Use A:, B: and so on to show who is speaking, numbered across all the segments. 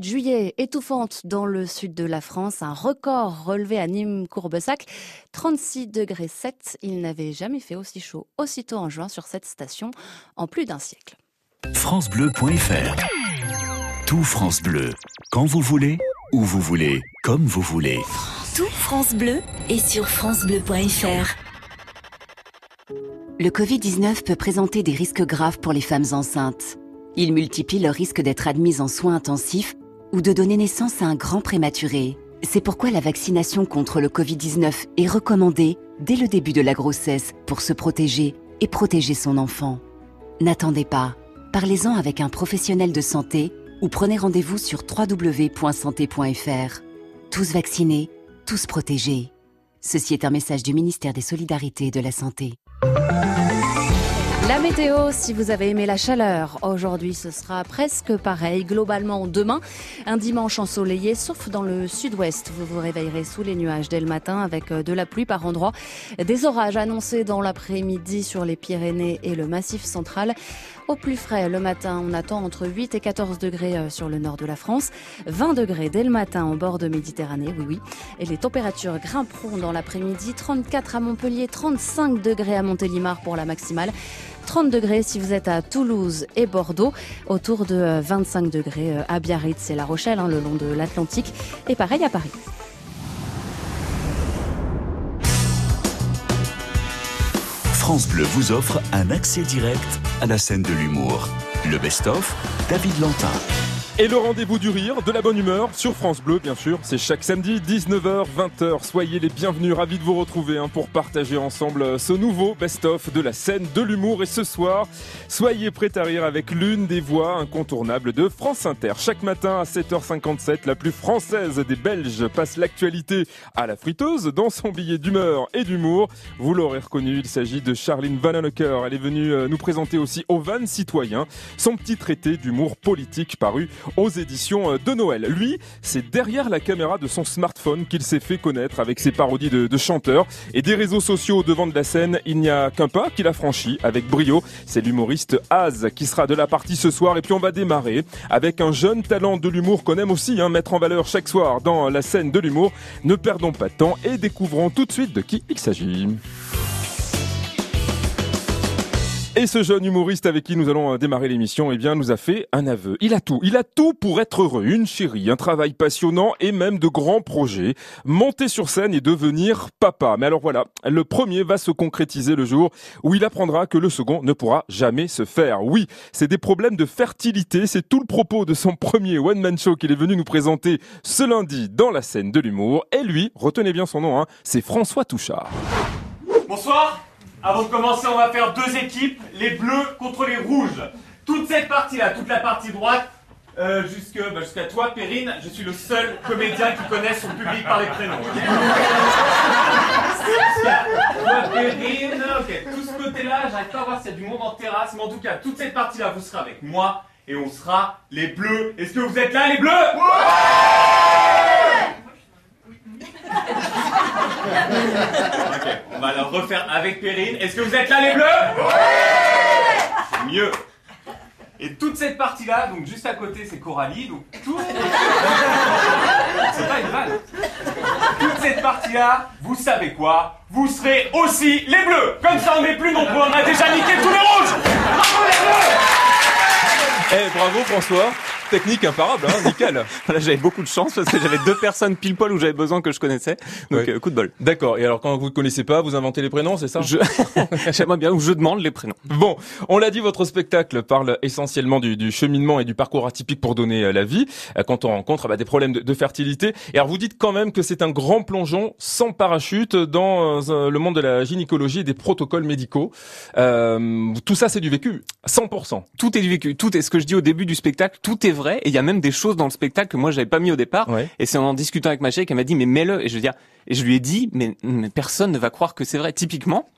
A: Juillet étouffante dans le sud de la France, un record relevé à Nîmes-Courbessac, 36 degrés 7. Il n'avait jamais fait aussi chaud aussitôt en juin sur cette station en plus d'un siècle.
B: francebleu.fr Tout France Bleu, quand vous voulez, où vous voulez, comme vous voulez.
C: Tout France Bleu est sur francebleu.fr.
D: Le Covid-19 peut présenter des risques graves pour les femmes enceintes. Il multiplie le risque d'être admises en soins intensifs ou de donner naissance à un grand prématuré. C'est pourquoi la vaccination contre le Covid-19 est recommandée dès le début de la grossesse pour se protéger et protéger son enfant. N'attendez pas. Parlez-en avec un professionnel de santé ou prenez rendez-vous sur www.santé.fr. Tous vaccinés, tous protégés. Ceci est un message du ministère des Solidarités et de la Santé.
A: La météo, si vous avez aimé la chaleur, aujourd'hui ce sera presque pareil. Globalement demain, un dimanche ensoleillé, sauf dans le sud-ouest. Vous vous réveillerez sous les nuages dès le matin avec euh, de la pluie par endroits. Des orages annoncés dans l'après-midi sur les Pyrénées et le Massif central. Au plus frais, le matin, on attend entre 8 et 14 degrés euh, sur le nord de la France, 20 degrés dès le matin au bord de Méditerranée, oui oui. Et les températures grimperont dans l'après-midi, 34 à Montpellier, 35 degrés à Montélimar pour la maximale. 30 degrés si vous êtes à Toulouse et Bordeaux, autour de 25 euh, degrés euh, à Biarritz et La Rochelle, hein, le long de l'Atlantique, et pareil à Paris.
B: France Bleu vous offre un accès direct à la scène de l'humour. Le best-of, David Lantin.
E: Et le rendez-vous du rire, de la bonne humeur, sur France Bleu, bien sûr. C'est chaque samedi, 19h, 20h. Soyez les bienvenus, ravis de vous retrouver hein, pour partager ensemble euh, ce nouveau best-of de la scène de l'humour. Et ce soir, soyez prêts à rire avec l'une des voix incontournables de France Inter. Chaque matin à 7h57, la plus française des Belges passe l'actualité à la friteuse dans son billet d'humeur et d'humour. Vous l'aurez reconnu, il s'agit de Charline Vanhoenacker. Elle est venue euh, nous présenter aussi Au Van Citoyen, son petit traité d'humour politique paru aux éditions euh, de Noël. Lui, c'est derrière la caméra de son smartphone qu'il s'est fait connaître avec ses parodies de, chanteurs et des réseaux sociaux au devant de la scène. Il n'y a qu'un pas qu'il a franchi avec brio. C'est l'humoriste Az qui sera de la partie ce soir et puis on va démarrer avec un jeune talent de l'humour qu'on aime aussi hein, mettre en valeur chaque soir dans la scène de l'humour. Ne perdons pas de temps et découvrons tout de suite de qui il s'agit. Et ce jeune humoriste avec qui nous allons euh, démarrer l'émission, eh bien, nous a fait un aveu. Il a tout. Il a tout pour être heureux. Une chérie, un travail passionnant et même de grands projets. Monter sur scène et devenir papa. Mais alors voilà, le premier va se concrétiser le jour où il apprendra que le second ne pourra jamais se faire. Oui, c'est des problèmes de fertilité. C'est tout le propos de son premier one-man show qu'il est venu nous présenter ce lundi dans la scène de l'humour. Et lui, retenez bien son nom, hein, c'est François Touchard.
F: Bonsoir Avant de commencer, on va faire deux équipes, les bleus contre les rouges. Toute cette partie-là, toute la partie droite, euh, jusque- bah, jusqu'à toi, Perrine, je suis le seul comédien qui connaît son public par les prénoms. toi, Perrine, ok. Tout ce côté-là, j'arrive pas à voir s'il y a du monde en terrasse, mais en tout cas, toute cette partie-là, vous serez avec moi et on sera les bleus. Est-ce que vous êtes là, les bleus? Ok, on va le refaire avec Perrine. Est-ce que vous êtes là, les bleus? C'est mieux. Et toute cette partie-là, donc juste à côté, c'est Coralie. Donc tout. C'est pas une vanne. Toute cette partie-là, vous savez quoi? Vous serez aussi les bleus. Comme ça, on n'est plus nombreux. On a déjà niqué tous les rouges. Bravo les bleus
E: Eh, bravo François. Technique imparable, hein, nickel.
G: Là, j'avais beaucoup de chance parce que j'avais deux personnes pile poil où j'avais besoin que je connaissais. Donc,
E: Ouais.
G: euh, coup de bol.
E: D'accord. Et alors, quand vous ne connaissez pas, vous inventez les prénoms, c'est ça?
G: Je... J'aimerais bien où je demande les prénoms.
E: Bon, on l'a dit, votre spectacle parle essentiellement du, du cheminement et du parcours atypique pour donner euh, la vie euh, quand on rencontre bah, des problèmes de, de fertilité. Et alors vous dites quand même que c'est un grand plongeon sans parachute dans le monde de la gynécologie et des protocoles médicaux. Euh, tout ça, c'est du vécu, 100%.
G: Tout est du vécu. Tout est ce que je dis au début du spectacle. Tout est vrai. Et il y a même des choses dans le spectacle que moi, j'avais pas mis au départ.
E: Ouais.
G: Et c'est en en discutant avec ma chérie qu'elle m'a dit, mais mets-le. Et je veux dire, et je lui ai dit, mais, mais personne ne va croire que c'est vrai. Typiquement,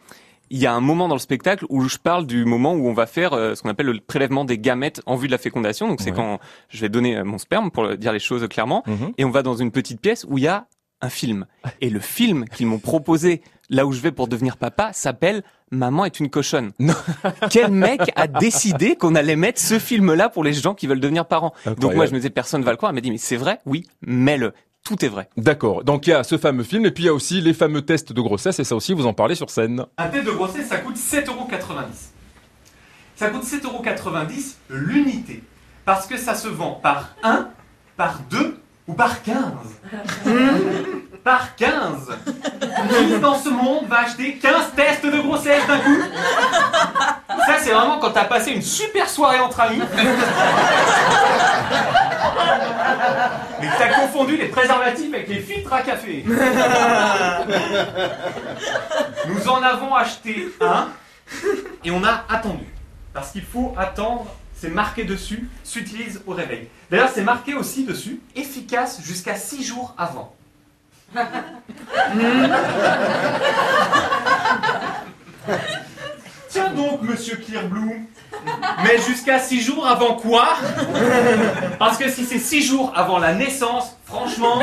G: il y a un moment dans le spectacle où je parle du moment où on va faire euh, ce qu'on appelle le prélèvement des gamètes en vue de la fécondation. Donc c'est
E: Ouais.
G: quand je vais donner euh, mon sperme pour dire les choses clairement.
E: Mhm.
G: Et on va dans une petite pièce où il y a un film. Et le film qu'ils m'ont proposé là où je vais pour devenir papa s'appelle Maman est une cochonne. Quel mec a décidé qu'on allait mettre ce film-là pour les gens qui veulent devenir parents? Donc moi je me disais personne va le croire. Elle m'a dit mais c'est vrai, oui, mets-le. Tout est vrai.
E: D'accord. Donc il y a ce fameux film et puis il y a aussi les fameux tests de grossesse et ça aussi vous en parlez sur scène.
F: Un test de grossesse ça coûte 7,90€. Ça coûte 7,90€ l'unité. Parce que ça se vend par 1, par 2 ou par 15. par 15 Qui dans ce monde va acheter 15 tests de grossesse d'un coup? Ça c'est vraiment quand t'as passé une super soirée entre amis. Mais t'as confondu les préservatifs avec les filtres à café. Nous en avons acheté un et on a attendu. Parce qu'il faut attendre, c'est marqué dessus, s'utilise au réveil. D'ailleurs, c'est marqué aussi dessus, efficace jusqu'à 6 jours avant. Tiens donc, monsieur Clearblue. Mais jusqu'à 6 jours avant quoi? Parce que si c'est 6 jours avant la naissance, franchement.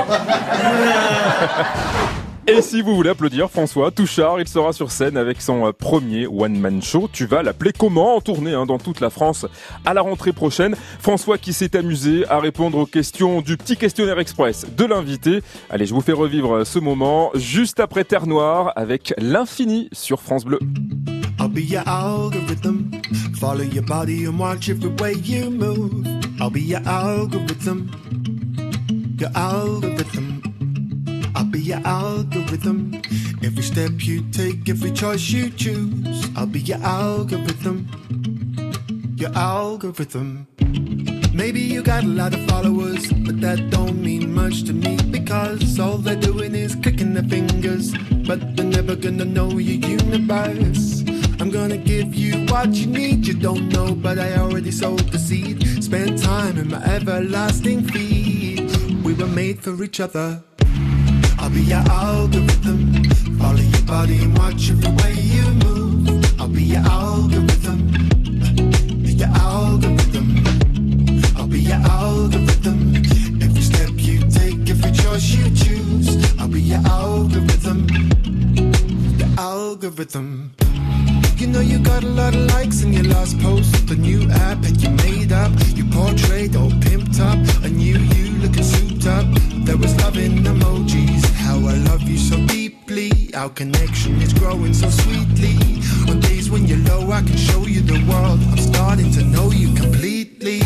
E: Et si vous voulez applaudir François Touchard, il sera sur scène avec son euh, premier one-man show. Tu vas l'appeler comment En tournée hein, dans toute la France à la rentrée prochaine? François qui s'est amusé à répondre aux questions du petit questionnaire express de l'invité. Allez, je vous fais revivre euh, ce moment juste après Terre Noire avec l'infini sur France Bleu.
H: I'll be your algorithm. Follow your body and watch every way you move. I'll be your algorithm. Your algorithm. I'll be your algorithm. Every step you take, every choice you choose. I'll be your algorithm. Your algorithm. Maybe you got a lot of followers, but that don't mean much to me because all they're doing is clicking their fingers, but they're never gonna know your universe. I'm gonna give you what you need. You don't know, but I already sowed the seed. Spend time in my everlasting feed. We were made for each other. I'll be your algorithm. Follow your body and watch every way you move. I'll be your algorithm. Your algorithm. I'll be your algorithm. Every step you take, every choice you choose. I'll be your algorithm. Your algorithm. You know you got a lot of likes in your last post. The new app that you made up. You portrayed all pimped up. A new you looking souped up. There was love in emojis. How I love you so deeply. Our connection is growing so sweetly. On days when you're low, I can show you the world. I'm starting to know you completely.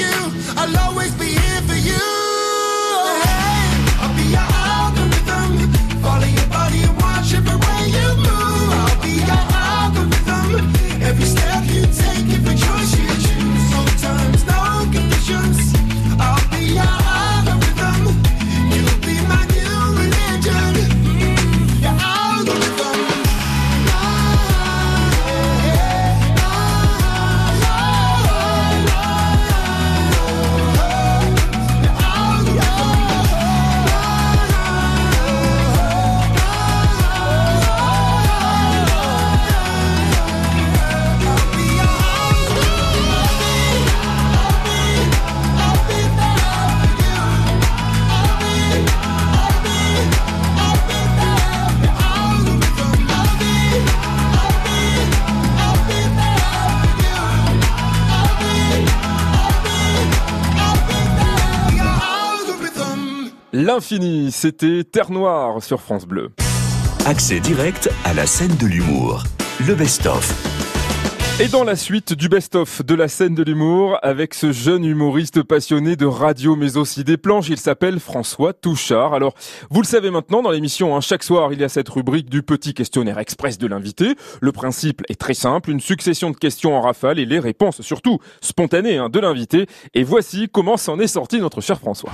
H: You, I'll always
E: L'infini, c'était Terre Noire sur France Bleu.
B: Accès direct à la scène de l'humour. Le best-of.
E: Et dans la suite du best-of de la scène de l'humour, avec ce jeune humoriste passionné de radio mais aussi des planches, il s'appelle François Touchard. Alors, vous le savez maintenant, dans l'émission, hein, chaque soir, il y a cette rubrique du petit questionnaire express de l'invité. Le principe est très simple, une succession de questions en rafale et les réponses, surtout spontanées, hein, de l'invité. Et voici comment s'en est sorti notre cher François.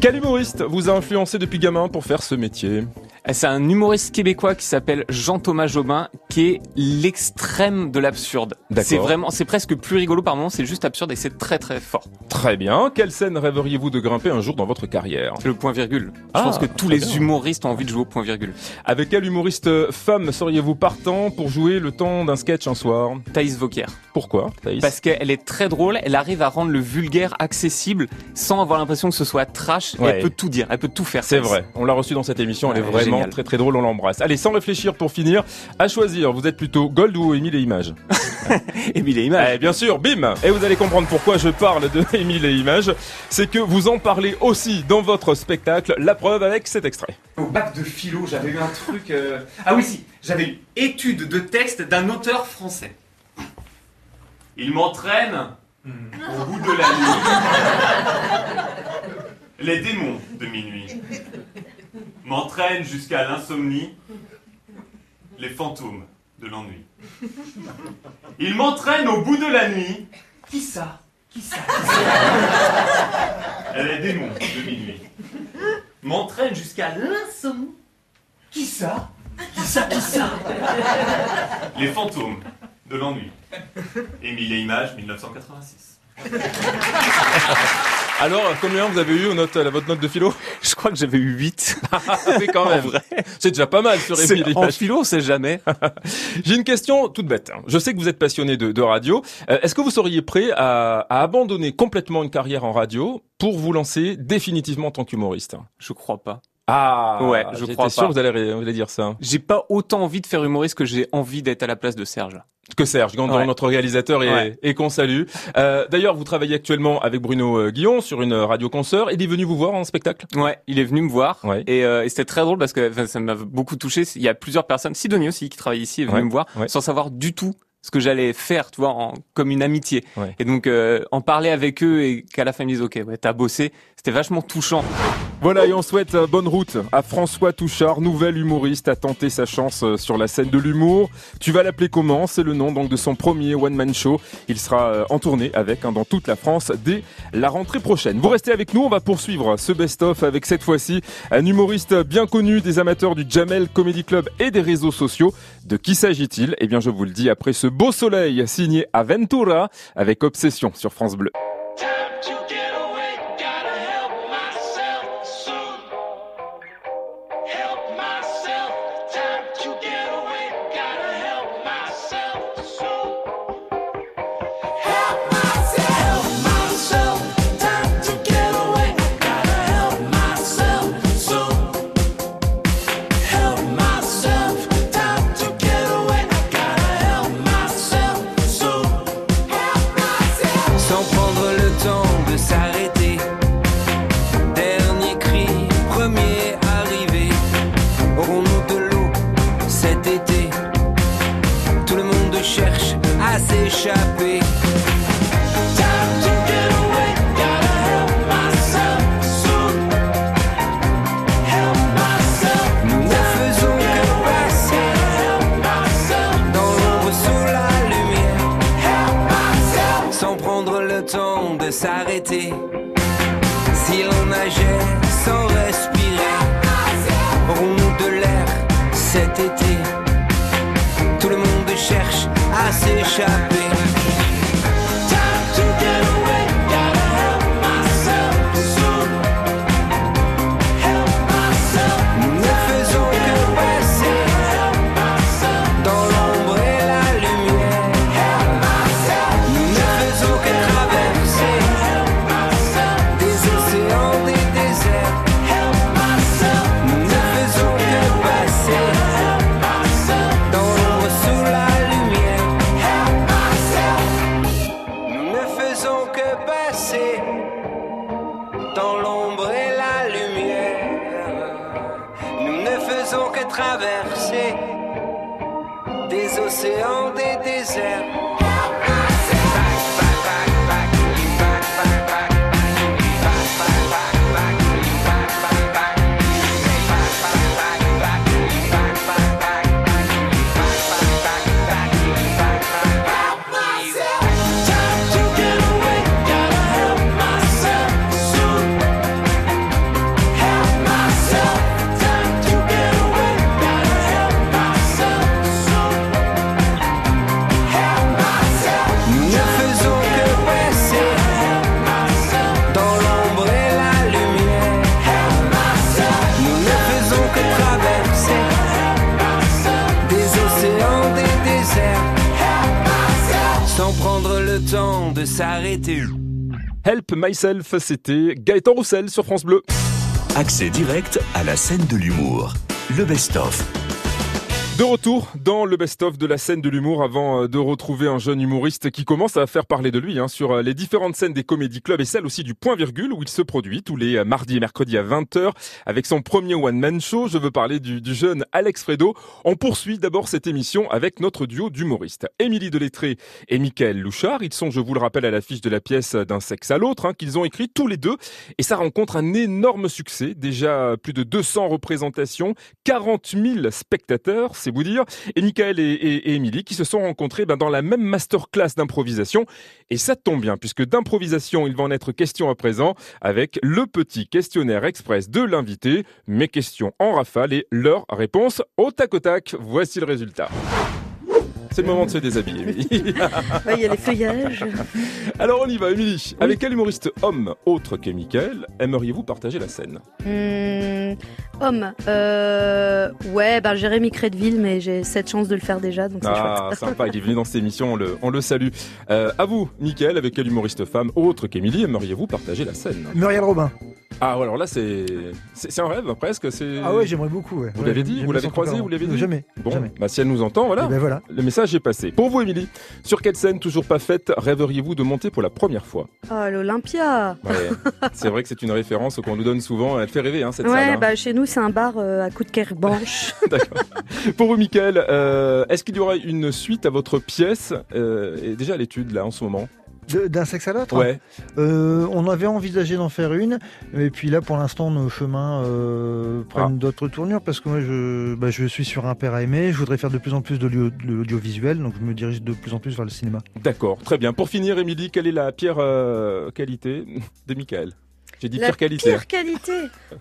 E: Quel humoriste vous a influencé depuis gamin pour faire ce métier?
G: C'est un humoriste québécois qui s'appelle Jean-Thomas Jobin, qui est l'extrême de l'absurde. C'est vraiment, c'est presque plus rigolo par moment, c'est juste absurde et c'est très très fort.
E: Très bien. Quelle scène rêveriez-vous de grimper un jour dans votre carrière?
G: Le point virgule. Je
E: Ah,
G: pense que tous les
E: bien.
G: humoristes ont envie de jouer au point virgule.
E: Avec quel humoriste euh, femme seriez-vous partant pour jouer le temps d'un sketch un soir?
G: Thaïs Vauquier.
E: Pourquoi Thaïs?
G: Parce qu'elle est très drôle, elle arrive à rendre le vulgaire accessible sans avoir l'impression que ce soit trash. et. Elle peut tout dire, elle peut tout faire.
E: C'est vrai, on l'a reçu dans cette émission, elle est
G: Ouais,
E: vraiment
G: génial.
E: très très drôle, on l'embrasse. Allez, sans réfléchir pour finir, à choisir, vous êtes plutôt Gold ou Émile et Images
G: Émile et Images.
E: Eh bien sûr, bim Et vous allez comprendre pourquoi je parle de Émile et Images, c'est que vous en parlez aussi dans votre spectacle, la preuve avec cet extrait.
F: Au bac de philo, j'avais eu un truc. euh, Ah oui, si, j'avais eu étude de texte d'un auteur français. Il m'entraîne au bout de la nuit. Les démons de minuit m'entraînent jusqu'à l'insomnie. Les fantômes de l'ennui. Il m'entraîne au bout de la nuit. Qui ça? Qui ça? Qui ça Les démons de minuit m'entraîne jusqu'à l'insomnie. Qui ça? Qui ça? Qui ça? Les fantômes de l'ennui. Émile et Images, 1986.
E: Alors, combien vous avez eu aux notes, à votre note de philo
G: Je crois que j'avais eu 8.
E: Mais quand même, c'est déjà pas mal sur
G: C'est-
E: Émile
G: en philo, on sait jamais.
E: J'ai une question toute bête. Je sais que vous êtes passionné de, de radio. Euh, Est-ce que vous seriez prêt à, à abandonner complètement une carrière en radio pour vous lancer définitivement en tant qu'humoriste?
G: Je crois pas.
E: Ah,
G: Ouais, je
E: j'étais
G: crois
E: sûr
G: pas.
E: que vous allez, vous allez dire ça.
G: J'ai pas autant envie de faire humoriste que j'ai envie d'être à la place de Serge.
E: Que Serge
G: Ouais.
E: notre réalisateur et,
G: Ouais.
E: et qu'on salue. Euh, D'ailleurs, vous travaillez actuellement avec Bruno euh, Guillon sur une radio concert. Il est venu vous voir en spectacle?
G: Ouais, il est venu me voir
E: Ouais.
G: et, euh, et c'était très drôle parce que ça m'a beaucoup touché. Il y a plusieurs personnes, Sidonie aussi qui travaille ici est venu
E: Ouais,
G: me voir
E: ouais.
G: sans savoir du tout ce que j'allais faire, tu vois, en, comme une amitié.
E: Ouais.
G: Et donc euh, en parler avec eux et qu'à la fin ils me disent ok, ouais, t'as bossé, c'était vachement touchant.
E: Voilà, et on souhaite euh, bonne route à François Touchard, nouvel humoriste, à tenter sa chance euh, sur la scène de l'humour. Tu vas l'appeler comment? C'est le nom donc de son premier one-man show. Il sera euh, en tournée avec hein, dans toute la France dès la rentrée prochaine. Vous restez avec nous, on va poursuivre ce best-of avec cette fois-ci un humoriste bien connu des amateurs du Jamel Comedy Club et des réseaux sociaux. De qui s'agit-il? Eh bien, je vous le dis après ce beau soleil signé Aventura avec Obsession sur France Bleu.
I: Myself,
E: c'était Gaëtan Roussel sur France Bleu.
B: Accès direct à la scène de l'humour. Le best-of.
E: De retour dans le best-of de la scène de l'humour avant euh, de retrouver un jeune humoriste qui commence à faire parler de lui hein, sur euh, les différentes scènes des comédie clubs et celle aussi du point virgule où il se produit tous les euh, mardis et mercredis à 20h avec son premier one-man show. Je veux parler du, du jeune Alex Fredo. On poursuit d'abord cette émission avec notre duo d'humoristes. Émilie Delettré et Mickaël Louchard. Ils sont, je vous le rappelle, à l'affiche de la pièce d'un sexe à l'autre hein, qu'ils ont écrit tous les deux et ça rencontre un énorme succès. Déjà plus de 200 représentations, 40 000 spectateurs, vous dire. Et Michael et, et, et Émilie qui se sont rencontrés ben, dans la même masterclass d'improvisation. Et ça tombe bien, puisque d'improvisation, il va en être question à présent avec le petit questionnaire express de l'invité. Mes questions en rafale et leurs réponses au tac au tac. Voici le résultat. C'est le moment de se déshabiller.
J: Ouais, il y a les feuillages.
E: Alors on y va, Émilie. Avec quel humoriste homme, autre que Michael, aimeriez-vous partager la scène?
J: Hmm, homme. Euh, ouais, bah, Jérémy Crédville, mais j'ai cette chance de le faire déjà, donc c'est
E: Ah,
J: chouette.
E: sympa, il est venu dans cette émission, on le, on le salue. Euh, à vous, Michael, avec quel humoriste femme, autre qu'Émilie, aimeriez-vous partager la scène?
K: Muriel Robin.
E: Ah, ouais, alors là, c'est c'est un rêve, presque. c'est-
K: Ah ouais, j'aimerais beaucoup. Ouais.
E: Vous
K: Ouais,
E: l'avez dit Vous l'avez croisé. Vous l'avez dit
K: Jamais.
E: Bon,
K: jamais.
E: bah si elle nous entend, voilà.
K: Eh ben voilà.
E: Le message est passé. Pour vous, Émilie, sur quelle scène toujours pas faite rêveriez-vous de monter pour la première fois?
J: Oh, l'Olympia.
E: Ouais, C'est vrai que c'est une référence qu'on nous donne souvent. Elle fait rêver, hein, cette
J: Ouais,
E: salle. hein.
J: bah chez nous c'est un bar euh, à coups de kerbanche.
E: D'accord. Pour vous, Michael, euh, est-ce qu'il y aura une suite à votre pièce? Euh, et déjà à l'étude là en ce moment
K: D'un sexe à l'autre
E: Ouais.
K: Euh, On avait envisagé d'en faire une, et puis là pour l'instant nos chemins euh, prennent
E: Ah.
K: d'autres tournures parce que moi je, bah, je suis sur un père à aimer, je voudrais faire de plus en plus de l'audio- de l'audiovisuel, donc je me dirige de plus en plus vers le cinéma.
E: D'accord, très bien. Pour finir, Émilie, quelle est la pire euh, qualité de Michael? J'ai dit
J: La
E: pire qualité.
J: pire qualité.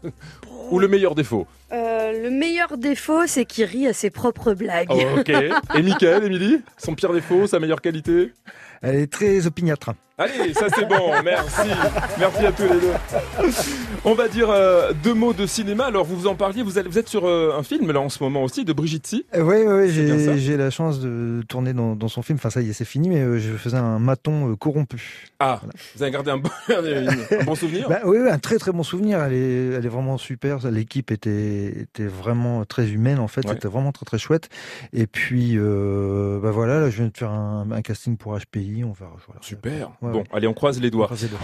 E: Ou le meilleur défaut?
J: Euh, le meilleur défaut, c'est qu'il rit à ses propres blagues.
E: Oh, Ok. Et Michael, Émilie Son pire défaut, sa meilleure qualité?
K: Elle est très opiniâtre.
E: Allez, ça c'est bon, merci. Merci à tous les deux. On va dire euh, deux mots de cinéma. Alors vous vous en parliez, vous, allez- vous êtes sur euh, un film là en ce moment aussi de Brigitte Si.
K: Oui,
E: ça
K: j'ai la chance de tourner dans, dans son film. Enfin, ça y est, c'est fini, mais euh, je faisais un maton corrompu.
E: Ah, vous avez gardé un bon, un bon souvenir?
K: Bah, oui, oui, un très très bon souvenir. Elle est, elle est vraiment super. L'équipe était, était vraiment très humaine en fait.
E: Ouais.
K: C'était vraiment très très chouette. Et puis, bah voilà, là, je viens de faire un, un casting pour HPI. On verra. Voilà.
E: Super.
K: Ouais,
E: bon,
K: ouais.
E: allez, on croise les doigts.
K: Croisez les doigts.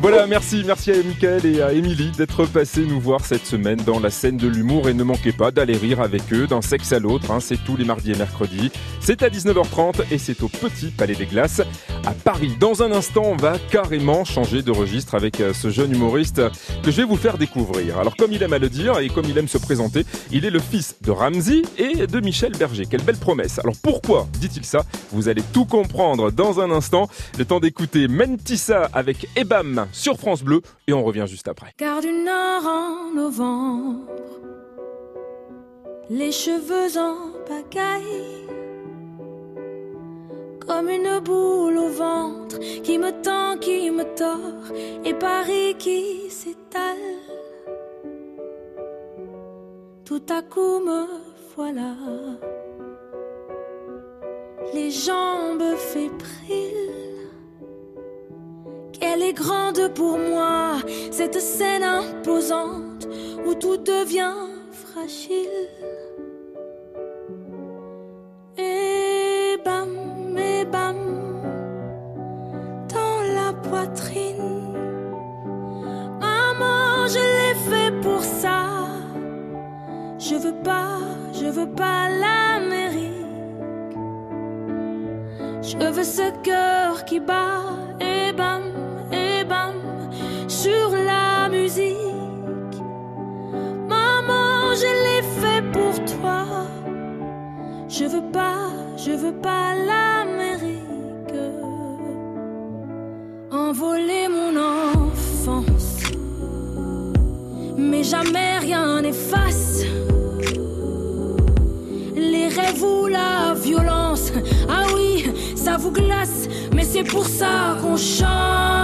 E: Voilà, merci, merci à Michael et à Émilie d'être passés nous voir cette semaine dans la scène de l'humour et ne manquez pas d'aller rire avec eux d'un sexe à l'autre, hein, c'est tous les mardis et mercredis. C'est à 19h30 et c'est au Petit Palais des Glaces à Paris. Dans un instant, on va carrément changer de registre avec euh, ce jeune humoriste que je vais vous faire découvrir. Alors comme il aime à le dire et comme il aime se présenter, il est le fils de Ramsey et de Michel Berger. Quelle belle promesse. Alors pourquoi dit-il ça? Vous allez tout comprendre dans un instant. Le temps d'écouter Mentissa avec Ebam sur France Bleu et on revient juste après.
L: Gare du Nord en novembre, les cheveux en pagaille, comme une boule au ventre qui me tend, qui me tord, et Paris qui s'étale. Tout à coup me voilà, les jambes fébriles. Qu'elle est grande pour moi, cette scène imposante où tout devient fragile. Et bam, et bam, dans la poitrine. Maman, je l'ai fait pour ça. Je veux pas, je veux pas l'Amérique. Je veux ce cœur qui bat et bam, veux pas l'Amérique. Envoler mon enfance, mais jamais rien n'efface les rêves ou la violence. Ah oui, ça vous glace, mais c'est pour ça qu'on chante.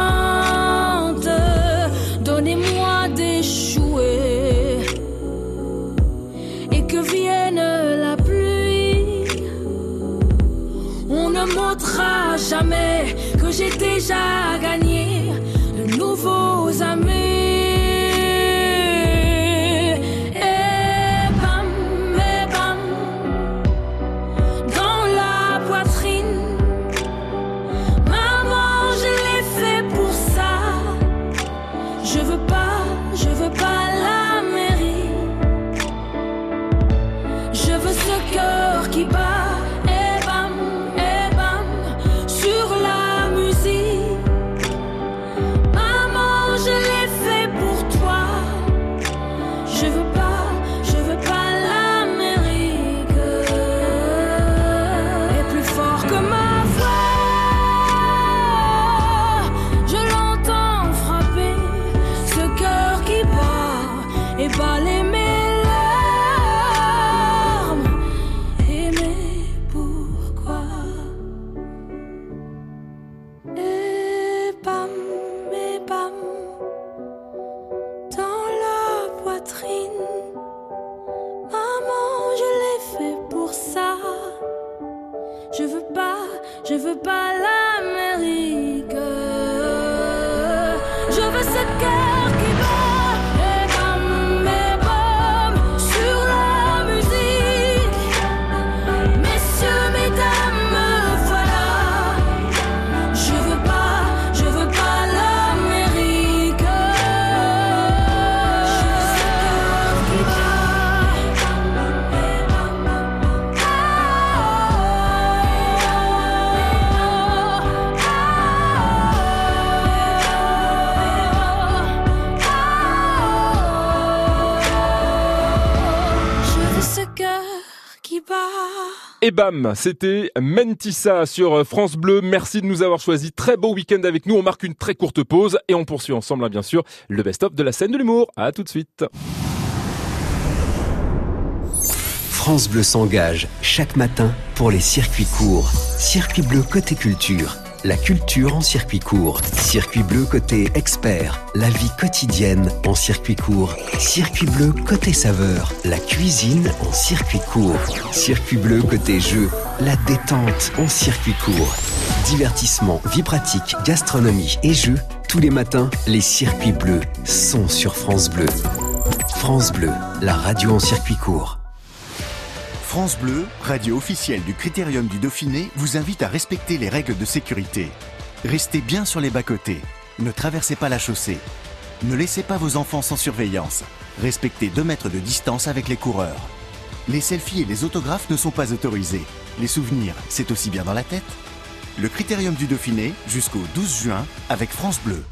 L: Jamais que j'ai déjà gagné bam,
E: c'était Mentissa sur France Bleu. Merci de nous avoir choisi. Très beau week-end avec nous. On marque une très courte pause et on poursuit ensemble, hein, bien sûr, le best-of de la scène de l'humour. À tout de suite.
M: France Bleu s'engage chaque matin pour les circuits courts. Circuit bleu côté culture. La culture en circuit court. Circuit bleu côté expert. La vie quotidienne en circuit court. Circuit bleu côté saveur. La cuisine en circuit court. Circuit bleu côté jeu. La détente en circuit court. Divertissement, vie pratique, gastronomie et jeux. Tous les matins, les circuits bleus sont sur France Bleu. France Bleu, la radio en circuit court.
N: France Bleu, radio officielle du Critérium du Dauphiné, vous invite à respecter les règles de sécurité. Restez bien sur les bas-côtés. Ne traversez pas la chaussée. Ne laissez pas vos enfants sans surveillance. Respectez 2 mètres de distance avec les coureurs. Les selfies et les autographes ne sont pas autorisés. Les souvenirs, c'est aussi bien dans la tête. Le Critérium du Dauphiné jusqu'au 12 juin avec France Bleu.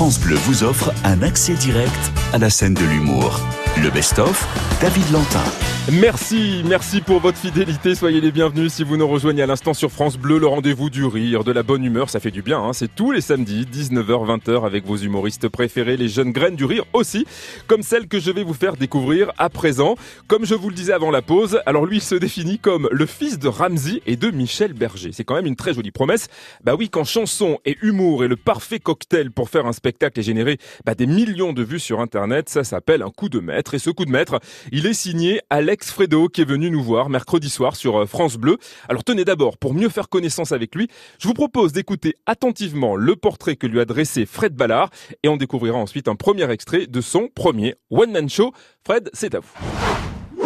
B: France Bleu vous offre un accès direct à la scène de l'humour. Le best-of, David Lantin.
E: Merci, merci pour votre fidélité. Soyez les bienvenus si vous nous rejoignez à l'instant sur France Bleu, le rendez-vous du rire, de la bonne humeur, ça fait du bien. Hein. C'est tous les samedis, 19h, 20h, avec vos humoristes préférés, les jeunes graines du rire aussi, comme celle que je vais vous faire découvrir à présent. Comme je vous le disais avant la pause, alors lui se définit comme le fils de Ramsey et de Michel Berger. C'est quand même une très jolie promesse. Bah oui, quand chanson et humour est le parfait cocktail pour faire un spectacle et générer bah, des millions de vues sur Internet, ça s'appelle un coup de maître. Et ce coup de maître, il est signé Alex Fredo qui est venu nous voir mercredi soir sur euh, France Bleu. Alors tenez d'abord, pour mieux faire connaissance avec lui, je vous propose d'écouter attentivement le portrait que lui a dressé Fred Ballard et on découvrira ensuite un premier extrait de son premier one-man show. Fred, c'est à vous.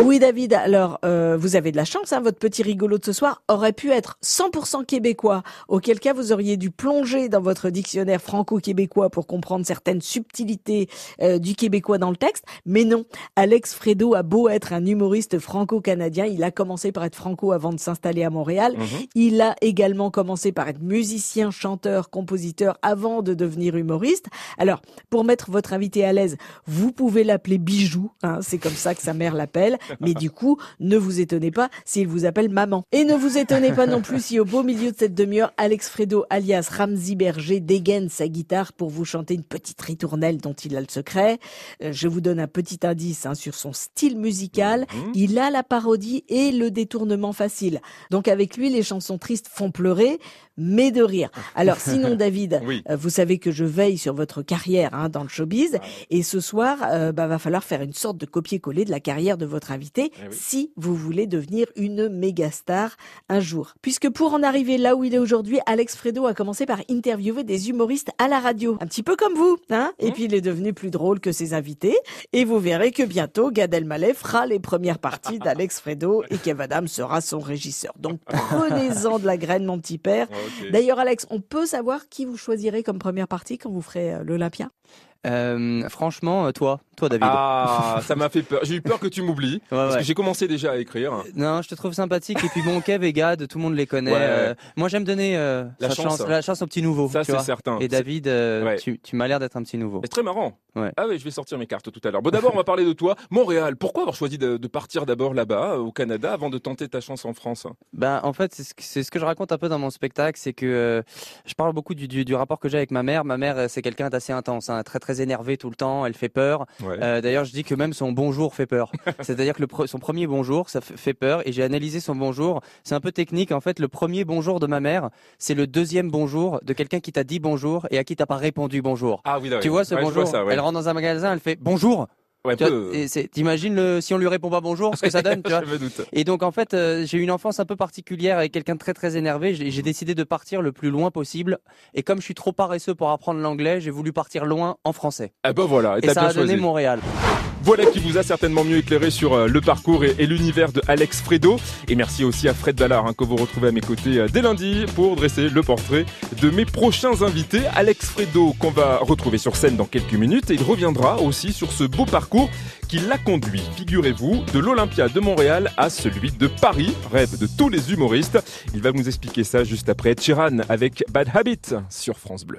O: Oui David, alors euh, vous avez de la chance, hein, votre petit rigolo de ce soir aurait pu être 100% québécois, auquel cas vous auriez dû plonger dans votre dictionnaire franco-québécois pour comprendre certaines subtilités euh, du québécois dans le texte, mais non, Alex Fredo a beau être un humoriste franco-canadien, il a commencé par être franco avant de s'installer à Montréal,
P: Mhm.
O: il a également commencé par être musicien, chanteur, compositeur avant de devenir humoriste. Alors, pour mettre votre invité à l'aise, vous pouvez l'appeler Bijou, hein, c'est comme ça que sa mère l'appelle, mais du coup, ne vous étonnez pas s'il vous appelle maman. Et ne vous étonnez pas non plus si au beau milieu de cette demi-heure, Alex Fredo, alias Ramsey Berger, dégaine sa guitare pour vous chanter une petite ritournelle dont il a le secret. Euh, Je vous donne un petit indice hein, sur son style musical. Il a la parodie et le détournement facile. Donc avec lui, les chansons tristes font pleurer, mais de rire. Alors sinon, David,
P: Oui.
O: euh, vous savez que je veille sur votre carrière hein, dans le showbiz, et ce soir, euh, bah, va falloir faire une sorte de copier-coller de la carrière de votre invité si vous voulez devenir une méga star un jour. Puisque pour en arriver là où il est aujourd'hui, Alex Fredo a commencé par interviewer des humoristes à la radio, un petit peu comme vous, hein Et puis il est devenu plus drôle que ses invités, et vous verrez que bientôt Gad Elmaleh fera les premières parties d'Alex Fredo et Kev Adams sera son régisseur. Donc prenez-en de la graine, mon petit père.
G: ok.
O: D'ailleurs, Alex, on peut savoir qui vous choisirez comme première partie quand vous ferez euh, l'Olympia?
Q: Euh, franchement, euh, toi, toi David.
E: Ah, ça m'a fait peur. J'ai eu peur que tu m'oublies. parce
Q: ouais.
E: que j'ai commencé déjà à écrire.
Q: Non, je te trouve sympathique. Et puis bon, Kev et Gad, tout le monde les connaît.
E: Ouais.
Q: Euh, moi, j'aime donner euh,
E: La chance.
Q: la chance aux petits nouveaux.
E: Ça, c'est certain.
Q: Et David, euh, tu, tu m'as l'air d'être un petit nouveau.
E: C'est très marrant. Ah oui, je vais sortir mes cartes tout à l'heure. Bon, d'abord, on va parler de toi. Montréal. Pourquoi avoir choisi de, de partir d'abord là-bas, au Canada, avant de tenter ta chance en France?
Q: Ben, en fait, c'est ce, que- c'est ce que je raconte un peu dans mon spectacle, c'est que je parle beaucoup du, du, du rapport que j'ai avec ma mère. Ma mère, c'est quelqu'un d'assez intense, hein, très très énervé tout le temps. Elle fait peur.
E: Ouais.
Q: Euh, D'ailleurs, je dis que même son bonjour fait peur. C'est-à-dire que le pre- son premier bonjour, ça fait peur. Et j'ai analysé son bonjour. C'est un peu technique. En fait, le premier bonjour de ma mère, c'est le deuxième bonjour de quelqu'un qui t'a dit bonjour et à qui t'as pas répondu bonjour.
E: Ah oui,
Q: Tu vois ce
E: Ouais,
Q: bonjour
E: vois ça, ouais.
Q: Elle rentre dans un magasin, elle fait bonjour.
E: Ouais,
Q: c'est- T'imagines le, si on lui répond pas bonjour, ce que ça donne, tu vois
E: Je me doute.
Q: Et donc en fait, euh, j'ai eu une enfance un peu particulière avec quelqu'un de très très énervé. J'ai j'ai décidé de partir le plus loin possible. Et comme je suis trop paresseux pour apprendre l'anglais, j'ai voulu partir loin en français.
E: Ah ben voilà, et,
Q: ça
E: bien
Q: a donné
E: choisi.
Q: Montréal.
E: Voilà qui vous a certainement mieux éclairé sur euh, le parcours et, l'univers de Alex Fredo. Et merci aussi à Fred Ballard hein, que vous retrouvez à mes côtés euh, dès lundi pour dresser le portrait de mes prochains invités. Alex Fredo qu'on va retrouver sur scène dans quelques minutes et il reviendra aussi sur ce beau parcours qui l'a conduit, figurez-vous, de l'Olympia de Montréal à celui de Paris, rêve de tous les humoristes. Il va nous expliquer ça juste après Sheeran avec Bad Habit sur France Bleu.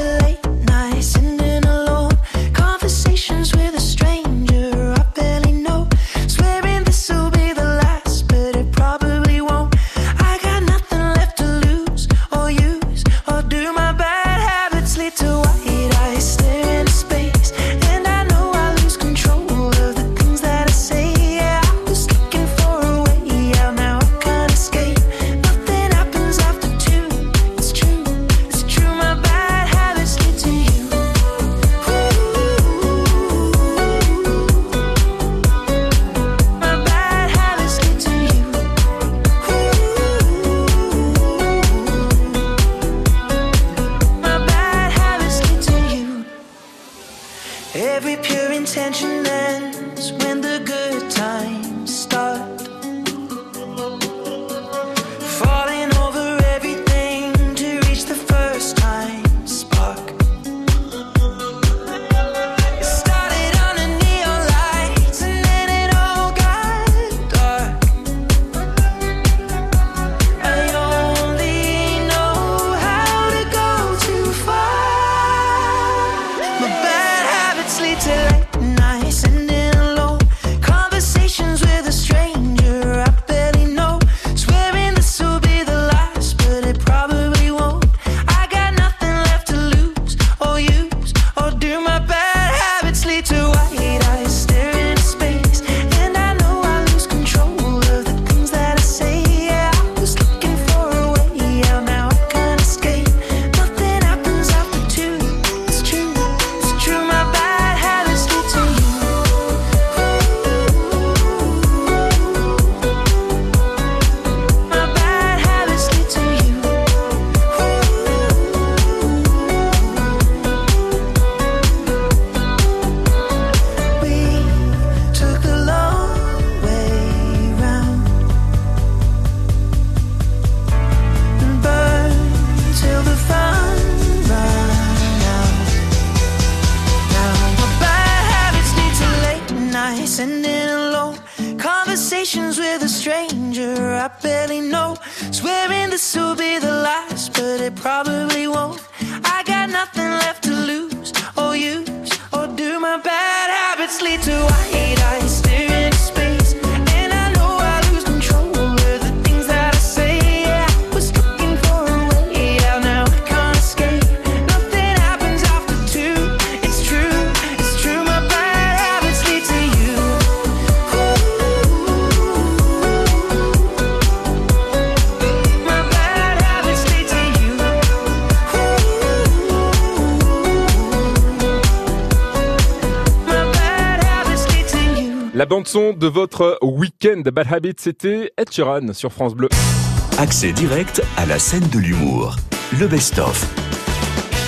P: to
E: bande-son de votre week-end Bad Habit, c'était Ed Sheeran sur France Bleu.
B: Accès direct à la scène de l'humour. Le best-of.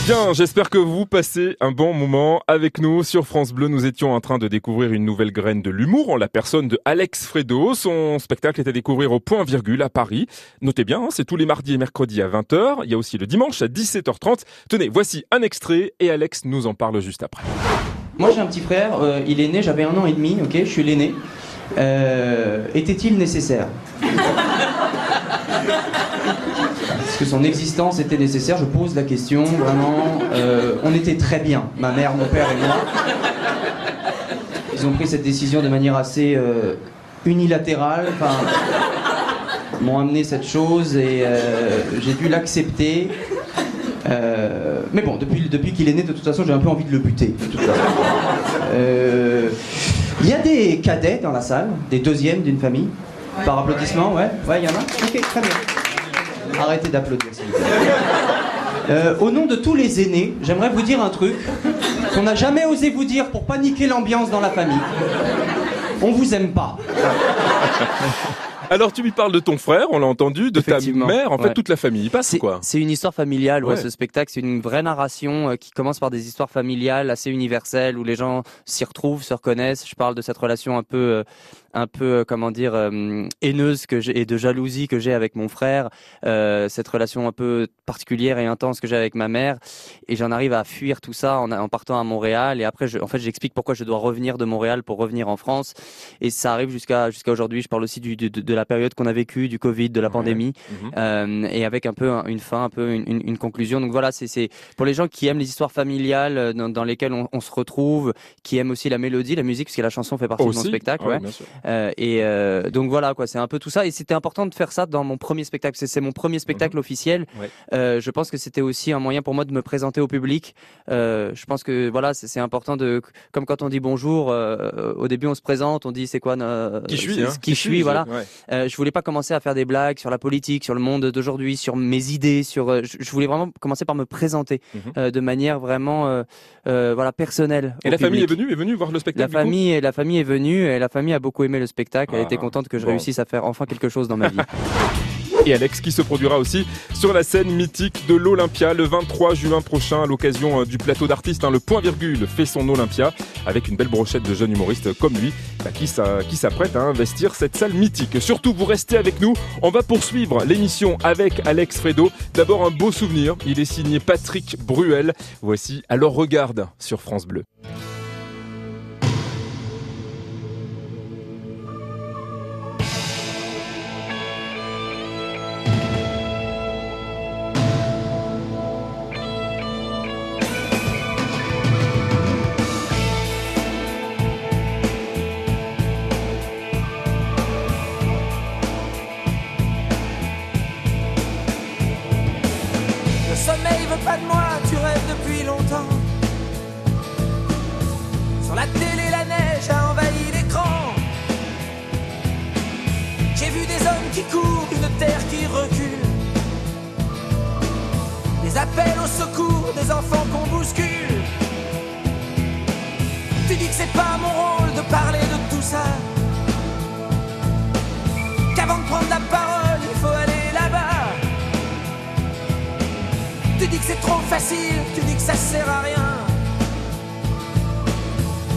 E: Bien, j'espère que vous passez un bon moment avec nous sur France Bleu. Nous étions en train de découvrir une nouvelle graine de l'humour en la personne de Alex Fredo. Son spectacle est à découvrir au point virgule à Paris. Notez bien, hein, c'est tous les mardis et mercredis à 20h. Il y a aussi le dimanche à 17h30. Tenez, voici un extrait et Alex nous en parle juste après.
Q: Moi j'ai un petit frère, euh, il est né, j'avais un an et demi, ok, je suis l'aîné. Euh, Était-il nécessaire? Est-ce que son existence était nécessaire Je pose la question, vraiment. Euh, on était très bien, ma mère, mon père et moi. Ils ont pris cette décision de manière assez unilatérale. Enfin, m'ont amené cette chose et j'ai dû l'accepter. Euh, mais bon, depuis, depuis qu'il est né, de toute façon, j'ai un peu envie de le buter. de toute façon. Euh, Il y a des cadets dans la salle, des deuxièmes d'une famille. Par applaudissement, ouais Ouais, il y en a Ok, très bien. Arrêtez d'applaudir, s'il vous plaît. Euh, au nom de tous les aînés, j'aimerais vous dire un truc qu'on n'a jamais osé vous dire pour paniquer l'ambiance dans la famille. On vous aime pas.
E: Alors tu lui parles de ton frère, on l'a entendu, de ta mère, en fait
Q: ouais.
E: toute la famille y passe quoi
Q: C'est une histoire familiale, ouais,
E: Ouais.
Q: ce spectacle. C'est une vraie narration euh, qui commence par des histoires familiales assez universelles où les gens s'y retrouvent, se reconnaissent. Je parle de cette relation un peu, euh, un peu, euh, comment dire, euh, haineuse que j'ai et de jalousie que j'ai avec mon frère. euh, cette relation un peu particulière et intense que j'ai avec ma mère. Et j'en arrive à fuir tout ça en, en partant à Montréal. Et après, je, en fait, j'explique pourquoi je dois revenir de Montréal pour revenir en France. Et ça arrive jusqu'à jusqu'à aujourd'hui. Je parle aussi du, du- de, de la période qu'on a vécue, du Covid, de la pandémie,
E: Mhm.
Q: euh, et avec un peu un- une fin, un peu une, une- une conclusion. Donc voilà, c'est c'est pour les gens qui aiment les histoires familiales dans, dans lesquelles on, on se retrouve, qui aiment aussi la mélodie, la musique, parce que la chanson fait partie de mon
E: Aussi
Q: spectacle.
E: Ouais,
Q: ouais. Euh, et euh, donc voilà, quoi, c'est un peu tout ça. Et c'était important de faire ça dans mon premier spectacle. C'est- mon premier spectacle officiel.
E: Ouais.
Q: Euh, je pense que c'était aussi un moyen pour moi de me présenter au public. Euh, je pense que voilà, c'est important de, comme quand on dit bonjour, euh, au début on se présente, on dit c'est quoi, euh,
E: Qui je suis, hein.
Q: qui je suis, voilà.
E: Ouais.
Q: Euh, je voulais pas commencer à faire des blagues sur la politique, sur le monde d'aujourd'hui, sur mes idées, sur. euh, je, voulais vraiment commencer par me présenter
E: Mhm.
Q: euh, de manière vraiment, euh, euh, voilà, personnelle.
E: Et la famille est venue, est venue voir le
Q: La
E: spectacle coup
Q: famille, et la famille est venue et la famille a beaucoup aimé le spectacle. Elle
E: Ah,
Q: était contente que je
E: bon.
Q: réussisse à faire enfin quelque chose dans ma vie.
E: et Alex qui se produira aussi sur la scène mythique de l'Olympia le 23 juin prochain à l'occasion euh, du plateau d'artistes. hein, le point virgule fait son Olympia avec une belle brochette de jeunes humoristes comme lui bah, qui s'a- qui s'apprête à investir cette salle mythique. Surtout, vous restez avec nous. On va poursuivre l'émission avec Alex Fredo. D'abord un beau souvenir. Il est signé Patrick Bruel. Voici Alors regarde sur France Bleu.
P: Des appels au secours, des enfants qu'on bouscule. Tu dis que c'est pas mon rôle de parler de tout ça. Qu'avant de prendre la parole, il faut aller là-bas. Tu dis que c'est trop facile, tu dis que ça sert à rien.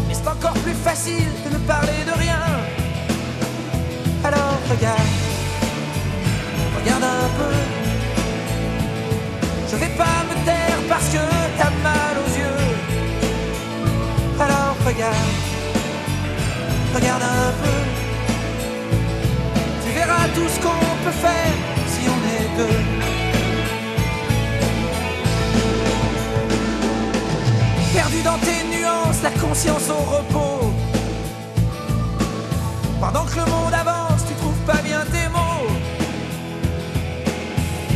P: Mais c'est encore plus facile de ne parler de rien. Alors regarde, regarde un peu. Je vais pas me taire parce que t'as mal aux yeux. Alors regarde, regarde un peu. Tu verras tout ce qu'on peut faire si on est
I: deux. Perdu dans tes nuances, la conscience au repos. Pendant que le monde avance, tu trouves pas bien tes mots.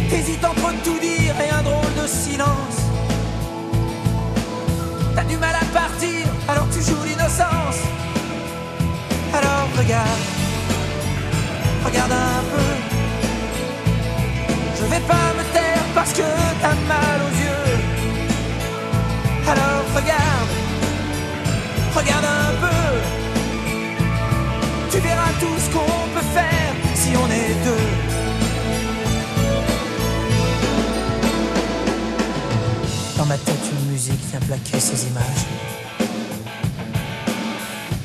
I: T'hésites entre tout dire T'as du mal à partir, alors tu joues l'innocence. Alors regarde, regarde un peu. Je vais pas me taire parce que t'as mal aux yeux. Alors regarde, regarde un peu. Tu verras tout ce qu'on peut faire si on est deux. Ma tête, une musique vient plaquer ces images.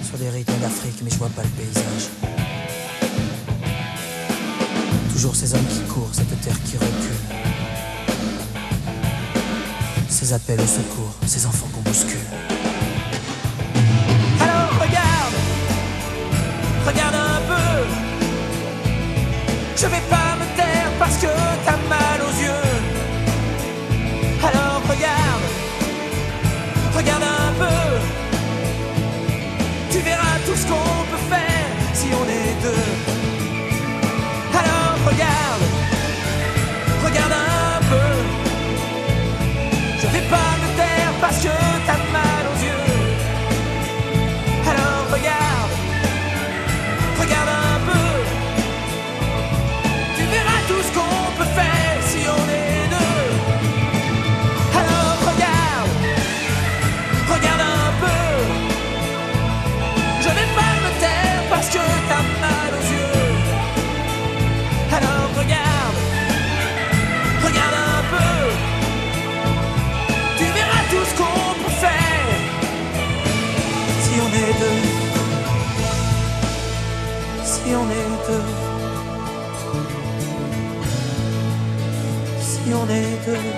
I: Sur des rythmes d'Afrique, mais je vois pas le paysage. Toujours ces hommes qui courent, cette terre qui recule. Ces appels au secours, ces enfants qu'on bouscule. Alors regarde, regarde un peu. Je vais pas me taire parce que t'as mal Alors on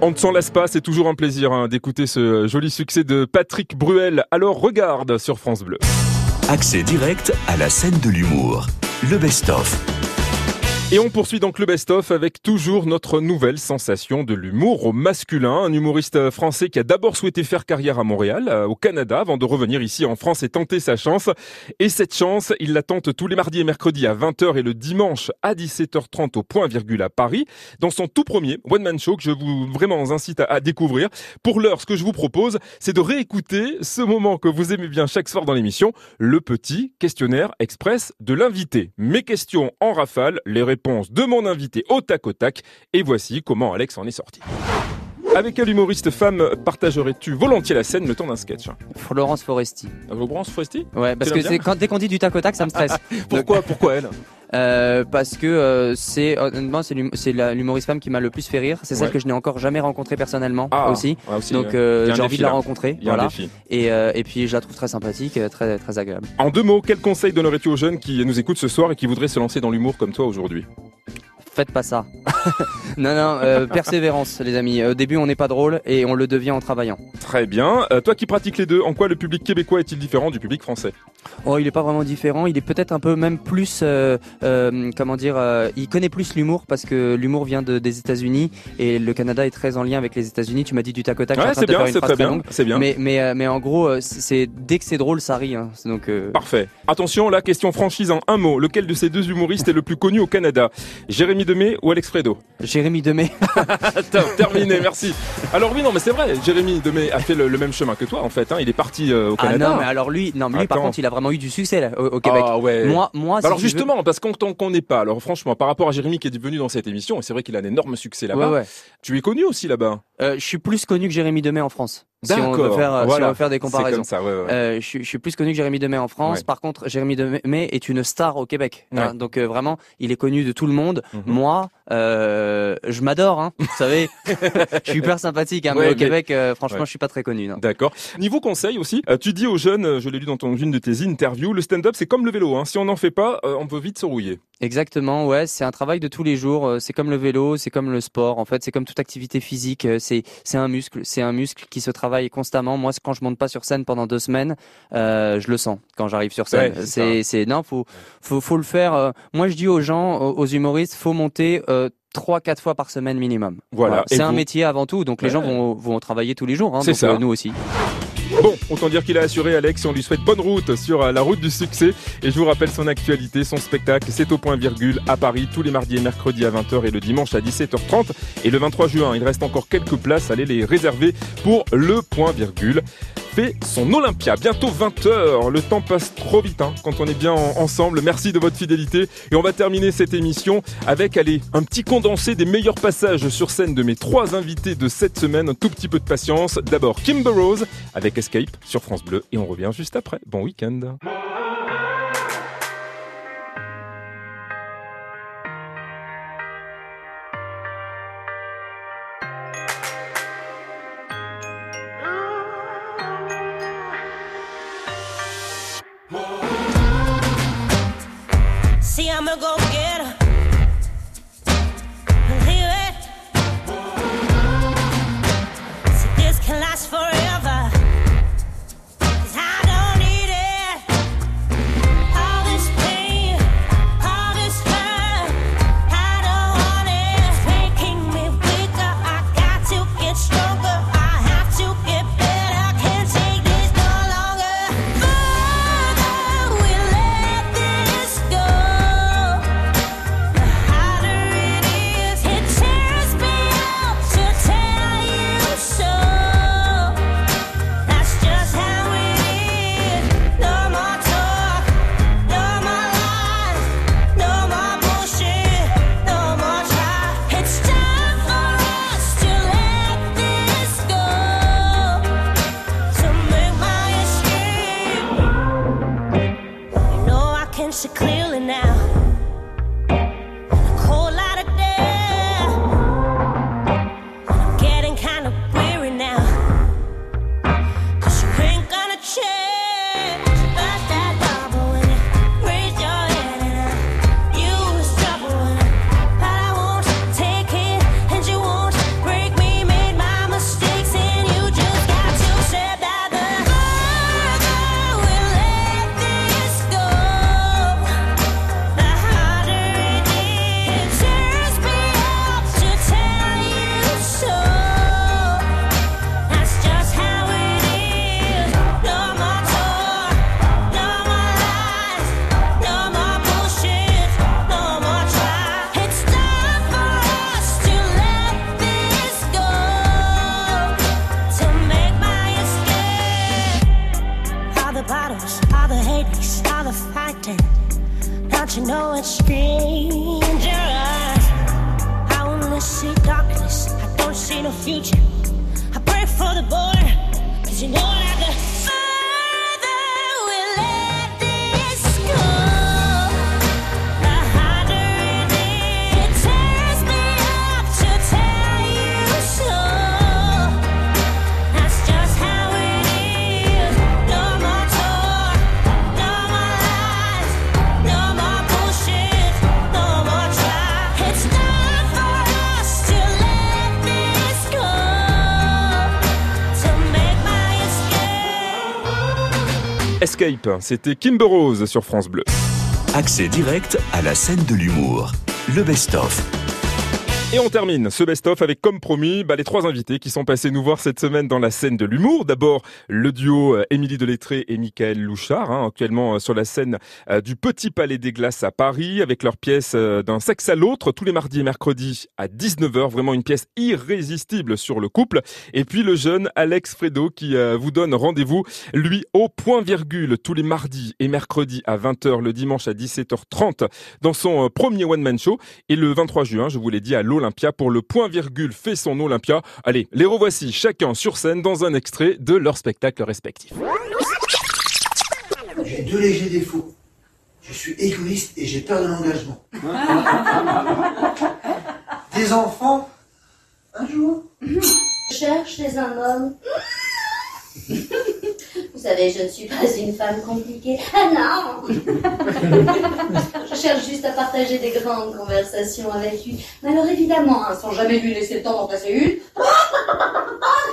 I: On
E: ne s'en lasse pas, c'est toujours un plaisir hein, d'écouter ce joli succès de Patrick Bruel. Alors regarde sur France Bleu.
B: Accès direct à la scène de l'humour. Le best-of.
E: Et on poursuit donc le best-of avec toujours notre nouvelle sensation de l'humour au masculin. Un humoriste français qui a d'abord souhaité faire carrière à Montréal, euh, au Canada, avant de revenir ici en France et tenter sa chance. Et cette chance, il la tente tous les mardis et mercredis à 20h et le dimanche à 17h30 au point virgule à Paris, dans son tout premier one-man show que je vous vraiment incite à découvrir. Pour l'heure, ce que je vous propose, c'est de réécouter ce moment que vous aimez bien chaque soir dans l'émission, le petit questionnaire express de l'invité. Mes questions en rafale, les réponses de mon invité au tac au tac. Et voici comment Alex en est sorti. Avec quel humoriste femme partagerais-tu volontiers la scène le temps d'un sketch?
Q: Florence Foresti.
E: Florence Foresti?
Q: Ouais, parce que c'est quand, dès qu'on dit du tac au tac, ça me stresse.
E: Pourquoi Pourquoi elle?
Q: Euh, parce que euh, c'est honnêtement c'est l'hum- c'est la- l'humoriste femme qui m'a le plus fait rire. C'est celle
E: Ouais.
Q: que je n'ai encore jamais rencontrée personnellement
E: Ah,
Q: aussi.
E: ouais, aussi,
Q: Donc
E: ouais.
Q: euh,
E: Il y a un
Q: j'ai envie
E: défi,
Q: de la
E: là.
Q: rencontrer.
E: Il y a un
Q: voilà.
E: défi.
Q: Et, euh, et puis je la trouve très sympathique, euh, très très agréable.
E: En deux mots, quel conseil donnerais-tu aux jeunes qui nous écoutent ce soir et qui voudraient se lancer dans l'humour comme toi aujourd'hui?
Q: Faites pas ça. non non, euh, persévérance les amis. Au début on n'est pas drôle et on le devient en travaillant.
E: Très bien. Euh, toi qui pratiques les deux, en quoi le public québécois est-il différent du public français?
Q: Oh, il est pas vraiment différent. Il est peut-être un peu même plus, euh, comment dire, il connaît plus l'humour parce que l'humour vient de, des États-Unis et le Canada est très en lien avec les États-Unis. Tu m'as dit du tac au tac.
E: Ouais, c'est bien, c'est très bien, c'est bien.
Q: Mais mais mais en gros, c'est dès que c'est drôle, ça rit. hein. Donc
E: Parfait. Attention, la question franchise en un mot. Lequel de ces deux humoristes est le plus connu au Canada? Jérémy Demé ou Alex Fredo
Q: Jérémy Demé.
E: Terminé, merci. Alors oui, non, mais c'est vrai. Jérémy Demé a fait le, le même chemin que toi, en fait. hein. Il est parti euh, au
Q: Ah
E: Canada.
Q: non, mais alors lui, non, mais lui par contre, il a vraiment eu du succès là, au, au Québec.
E: Ah ouais.
Q: Moi, moi. si
E: alors
Q: tu veux-
E: justement, parce qu'on t'en connaît pas. Alors franchement, par rapport à Jérémy qui est venu dans cette émission, et c'est vrai qu'il a un énorme succès là-bas.
Q: Ouais, ouais.
E: Tu es connu aussi là-bas.
Q: Euh, je suis plus connu que Jérémy Demé en France. Si on veut faire, si
R: Voilà.
Q: on veut faire des comparaisons.
R: comme ça, ouais, ouais.
Q: Euh, je, suis- je suis plus connu que Jérémy Demey en France.
R: Ouais.
Q: Par contre, Jérémy Demey est une star au Québec. Hein, donc euh, vraiment, il est connu de tout le monde.
R: Mhm.
Q: Moi, euh, je m'adore. Hein, vous savez, je suis hyper sympathique. Hein, mais au
R: mais-
Q: Québec, franchement, je suis pas très connu.
R: D'accord. Niveau conseil aussi, tu dis aux jeunes, je l'ai lu dans ton, une de tes interviews, le stand-up c'est comme le vélo. Si on n'en fait pas, on peut vite se rouiller.
Q: Exactement, ouais, c'est un travail de tous les jours. C'est comme le vélo, c'est comme le sport. En fait, c'est comme toute activité physique. c'est un muscle, c'est un muscle qui se travaille constamment. Moi, quand je monte pas sur scène pendant deux semaines, euh, je le sens quand j'arrive sur scène.
R: Ouais, c'est
Q: non, faut faut faut le faire. euh, moi, je dis aux gens, aux, humoristes, faut monter. Euh, Trois, quatre fois par semaine minimum.
R: Voilà.
Q: C'est un métier avant tout, donc les gens vont, vont travailler tous les jours. Hein,
R: C'est
Q: donc,
R: ça.
Q: euh, nous aussi.
R: Bon, autant dire qu'il a assuré Alex, on lui souhaite bonne route sur euh, la route du succès. Et je vous rappelle son actualité, son spectacle, c'est au point virgule à Paris tous les mardis et mercredis à 20h et le dimanche à 17h30. Et le 23 juin, il reste encore quelques places, allez les réserver pour le point virgule. Son Olympia, bientôt 20h. Le temps passe trop vite hein, quand on est bien en- ensemble. Merci de votre fidélité. Et on va terminer cette émission avec, allez, un petit condensé des meilleurs passages sur scène de mes trois invités de cette semaine. Un tout petit peu de patience. D'abord Kimber Rose avec Escape sur France Bleu et on revient juste après. Bon week-end. C'était Kimber Rose sur France Bleu.
B: Accès direct à la scène de l'humour. Le best-of.
R: Et on termine ce best-of avec, comme promis, bah, les trois invités qui sont passés nous voir cette semaine dans la scène de l'humour. D'abord, le duo euh, Émilie Delettré et Michael Louchard, hein, actuellement euh, sur la scène euh, du Petit Palais des Glaces à Paris, avec leur pièce D'un sexe à l'autre, tous les mardis et mercredis à 19h. Vraiment une pièce irrésistible sur le couple. Et puis le jeune Alex Fredo qui vous donne rendez-vous, lui, au point virgule, tous les mardis et mercredis à 20h, le dimanche à 17h30, dans son premier one-man show. Et le 23 juin, je vous l'ai dit, à l'Olympia
E: l'Olympia pour le point virgule fait son Olympia. Allez, les revoici chacun sur scène dans un extrait de leur spectacle respectif.
H: J'ai deux légers défauts. Je suis égoïste et j'ai peur de l'engagement. Des enfants Un jour
S: Je cherche chez un homme. Vous savez, je ne suis pas une femme compliquée. Ah non Je cherche juste à partager des grandes conversations avec lui. Mais alors évidemment, hein, sans jamais lui laisser le temps d'en passer une.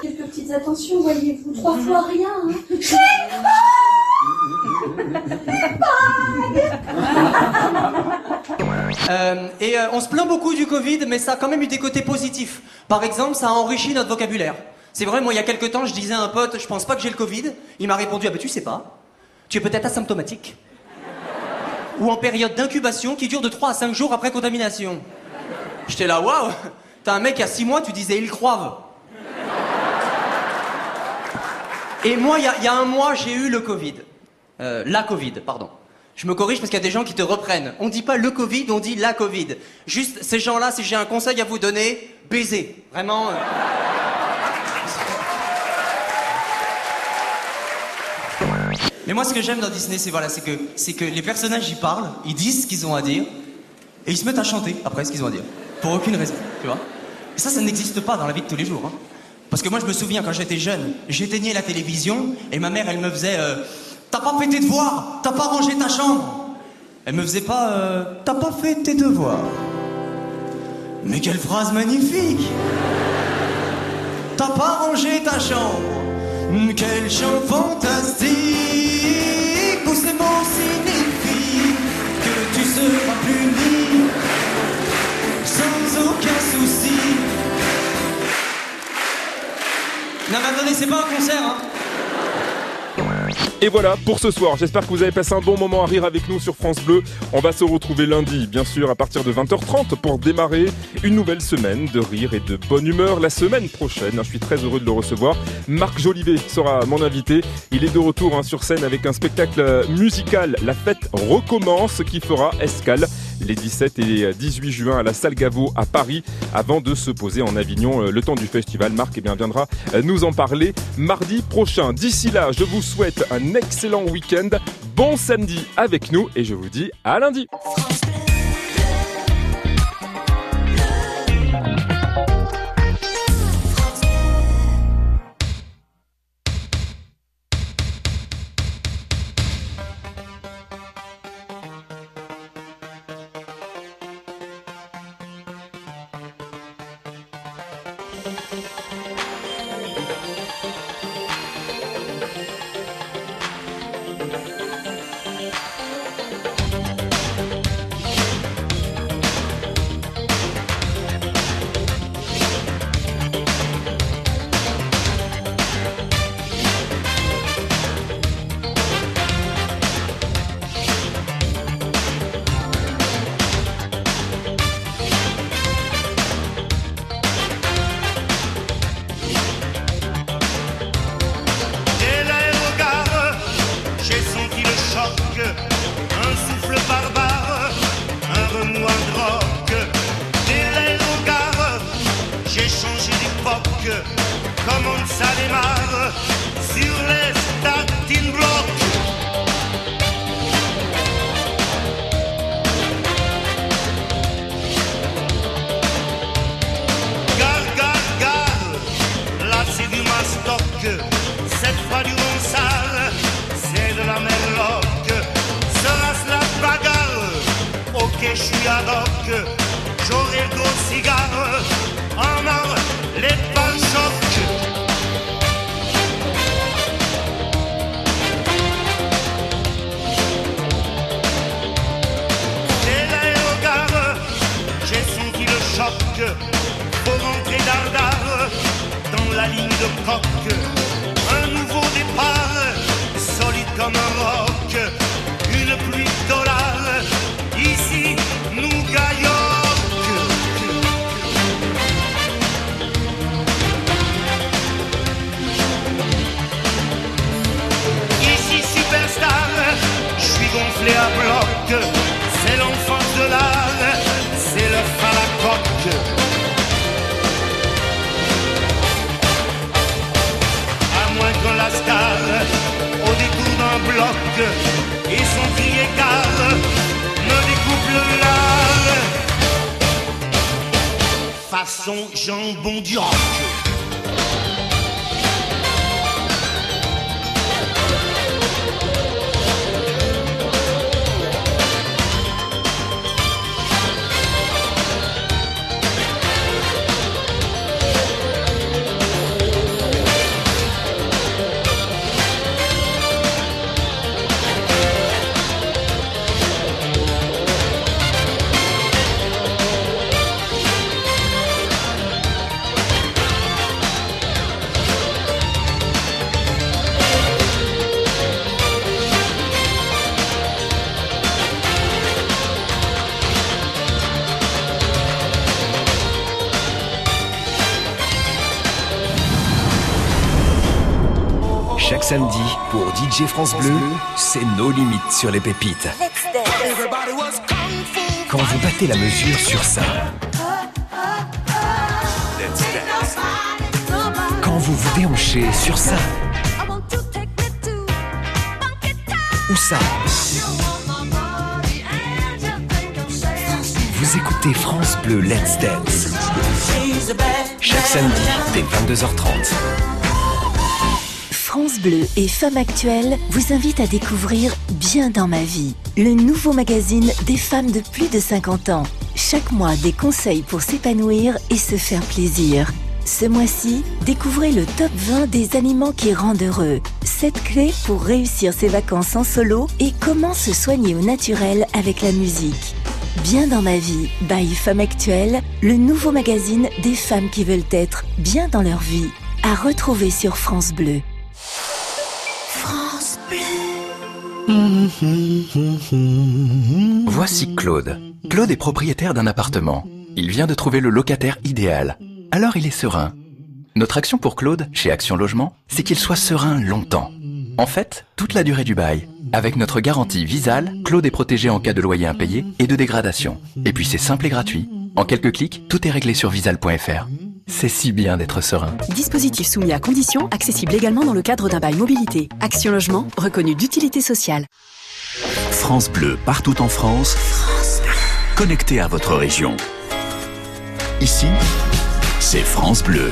S: Quelques petites attentions, voyez-vous. Trois fois rien. hein.
Q: Euh, et euh, on se plaint beaucoup du Covid, mais ça a quand même eu des côtés positifs. Par exemple, ça a enrichi notre vocabulaire. C'est vrai, moi, il y a quelques temps, je disais à un pote, je pense pas que j'ai le Covid. Il m'a répondu, ah bah tu sais pas. Tu es peut-être asymptomatique. Ou en période d'incubation qui dure de 3 à 5 jours après contamination. J'étais là, waouh T'as un mec à 6 mois, tu disais, il croive. Et moi, il y, a- il y a un mois, j'ai eu le Covid. Euh, la Covid, pardon. Je me corrige parce qu'il y a des gens qui te reprennent. On dit pas le Covid, on dit la Covid. Juste, ces gens-là, si j'ai un conseil à vous donner, baiser. Vraiment. euh. Mais moi, ce que j'aime dans Disney, c'est que, les personnages, ils parlent, ils disent ce qu'ils ont à dire, et ils se mettent à chanter après ce qu'ils ont à dire. Pour aucune raison, tu vois. Et ça, ça n'existe pas dans la vie de tous les jours. hein. Parce que moi, je me souviens, quand j'étais jeune, j'éteignais la télévision, et ma mère, elle me faisait euh, T'as pas fait tes devoirs T'as pas rangé ta chambre Elle me faisait pas euh, T'as pas fait tes devoirs Mais quelle phrase magnifique T'as pas rangé ta chambre Quel chant fantastique. Tous ces mots signifient que tu seras puni. Sans aucun souci. Non mais c'est pas un concert, hein
E: Et voilà pour ce soir. J'espère que vous avez passé un bon moment à rire avec nous sur France Bleu. On va se retrouver lundi, bien sûr, à partir de 20h30 pour démarrer une nouvelle semaine de rire et de bonne humeur. La semaine prochaine, je suis très heureux de le recevoir. Marc Jolivet sera mon invité. Il est de retour hein, sur scène avec un spectacle musical. La fête recommence qui fera escale les 17 et 18 juin à la salle Gaveau à Paris avant de se poser en Avignon euh, le temps du festival. Marc eh bien, viendra euh, nous en parler mardi prochain. D'ici là, je vous souhaite un excellent week-end. Bon samedi avec nous et je vous dis à lundi.
T: La et son cri égal me découpe le. Façon jambon du roc.
M: Samedi, pour DJ France Bleu, c'est nos limites sur les pépites. Quand vous battez la mesure sur ça. Quand vous vous déhanchez sur ça. Ou ça. Vous écoutez France Bleu Let's Dance. Chaque samedi, dès 22h30.
U: France Bleu et Femmes Actuelles vous invitent à découvrir Bien dans ma vie, le nouveau magazine des femmes de plus de 50 ans. Chaque mois, des conseils pour s'épanouir et se faire plaisir. Ce mois-ci, découvrez le top 20 des aliments qui rendent heureux. 7 clés pour réussir ses vacances en solo et comment se soigner au naturel avec la musique. Bien dans ma vie, by Femmes Actuelles, le nouveau magazine des femmes qui veulent être bien dans leur vie. À retrouver sur France Bleu.
B: Voici Claude. Claude est propriétaire d'un appartement. Il vient de trouver le locataire idéal. Alors il est serein. Notre action pour Claude, chez Action Logement, c'est qu'il soit serein longtemps. En fait, toute la durée du bail. Avec notre garantie Visal, Claude est protégé en cas de loyer impayé et de dégradation. Et puis c'est simple et gratuit. En quelques clics, tout est réglé sur visal.fr. C'est si bien d'être serein.
V: Dispositif soumis à conditions, accessible également dans le cadre d'un bail mobilité. Action Logement, reconnu d'utilité sociale.
N: France Bleu partout en France. Connecté à votre région. Ici, c'est France Bleu.